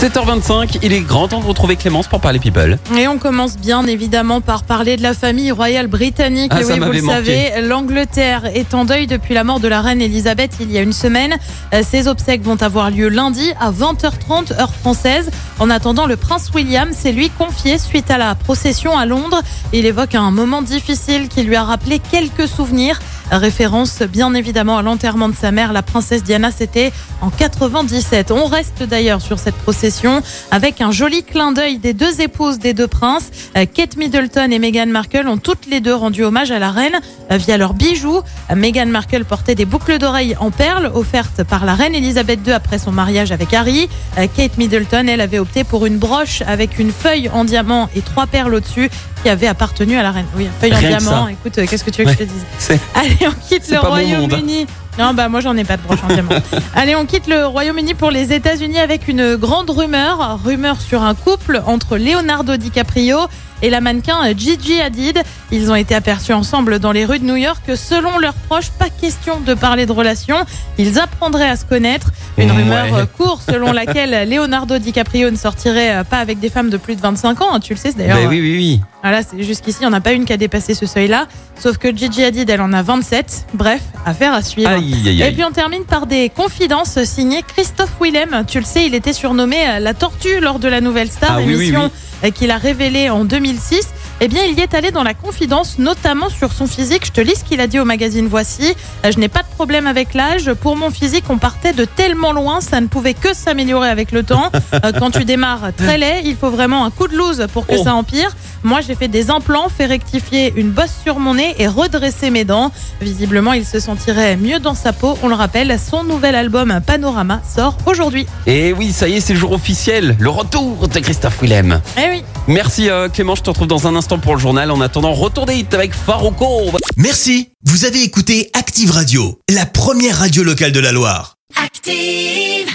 7h25, il est grand temps de retrouver Clémence pour parler people. Et on commence bien évidemment par parler de la famille royale britannique. Ah, Et oui, vous le manqué. savez, l'Angleterre est en deuil depuis la mort de la reine Elisabeth il y a une semaine. Euh, Ses obsèques vont avoir lieu lundi à 20h30 heure française. En attendant, le prince William s'est lui confié suite à la procession à Londres. Il évoque un moment difficile qui lui a rappelé quelques souvenirs. Référence bien évidemment à l'enterrement de sa mère, la princesse Diana, c'était en 97. On reste d'ailleurs sur cette procession avec un joli clin d'œil des deux épouses des deux princes. Euh, Kate Middleton et Meghan Markle ont toutes les deux rendu hommage à la reine euh, via leurs bijoux. Euh, Meghan Markle portait des boucles d'oreilles en perles offertes par la reine Elisabeth II après son mariage avec Harry. Kate Middleton, elle avait opté pour une broche avec une feuille en diamant et trois perles au-dessus qui avait appartenu à la reine. Oui, feuille en diamant. Écoute, euh, qu'est-ce que tu veux que je te dise Allez, on quitte le. Royaume-Uni. Non, bah moi j'en ai pas de broche en diamant. Allez, on quitte le Royaume-Uni pour les États-Unis avec une grande rumeur. Rumeur sur un couple entre Leonardo DiCaprio et la mannequin Gigi Hadid. Ils ont été aperçus ensemble dans les rues de New York. Selon leurs proches, pas question de parler de relation. Ils apprendraient à se connaître. Une Ouais. rumeur euh, court selon laquelle Leonardo DiCaprio ne sortirait euh, pas avec des femmes de plus de 25 ans. Tu le sais, d'ailleurs. Bah oui, oui, oui. Voilà, jusqu'ici, il n'y en a pas une qui a dépassé ce seuil-là. Sauf que Gigi Hadid, elle en a 27. Bref, affaire à suivre. Aïe, aïe, Et puis on termine par des confidences signées Christophe Willem. Tu le sais, il était surnommé euh, la tortue lors de la Nouvelle Star, Ah oui, oui, émission euh, qu'il a révélée en 2006. Eh bien, il y est allé dans la confidence, notamment sur son physique. Je te lis ce qu'il a dit au magazine Voici. Euh, Je n'ai pas de problème avec l'âge. Pour mon physique, on partait de tellement loin, ça ne pouvait que s'améliorer avec le temps. Euh, Quand tu démarres très laid, il faut vraiment un coup de loose pour que Oh. ça empire. Moi, j'ai fait des implants, fait rectifier une bosse sur mon nez et redresser mes dents. Visiblement, il se sentirait mieux dans sa peau. On le rappelle, son nouvel album Panorama sort aujourd'hui. Et oui, ça y est, c'est le jour officiel. Le retour de Christophe Willem. Eh oui. Merci euh, Clément, je te retrouve dans un instant pour le journal. En attendant, retour des hits avec Farouko. Merci, vous avez écouté Active Radio, la première radio locale de la Loire. Active.